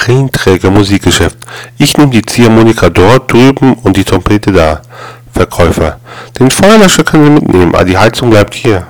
Marienträger Musikgeschäft. Ich nehm die Ziehharmonika dort drüben und die Trompete da. Verkäufer. Den Feuerlöscher können Sie mitnehmen, aber die Heizung bleibt hier.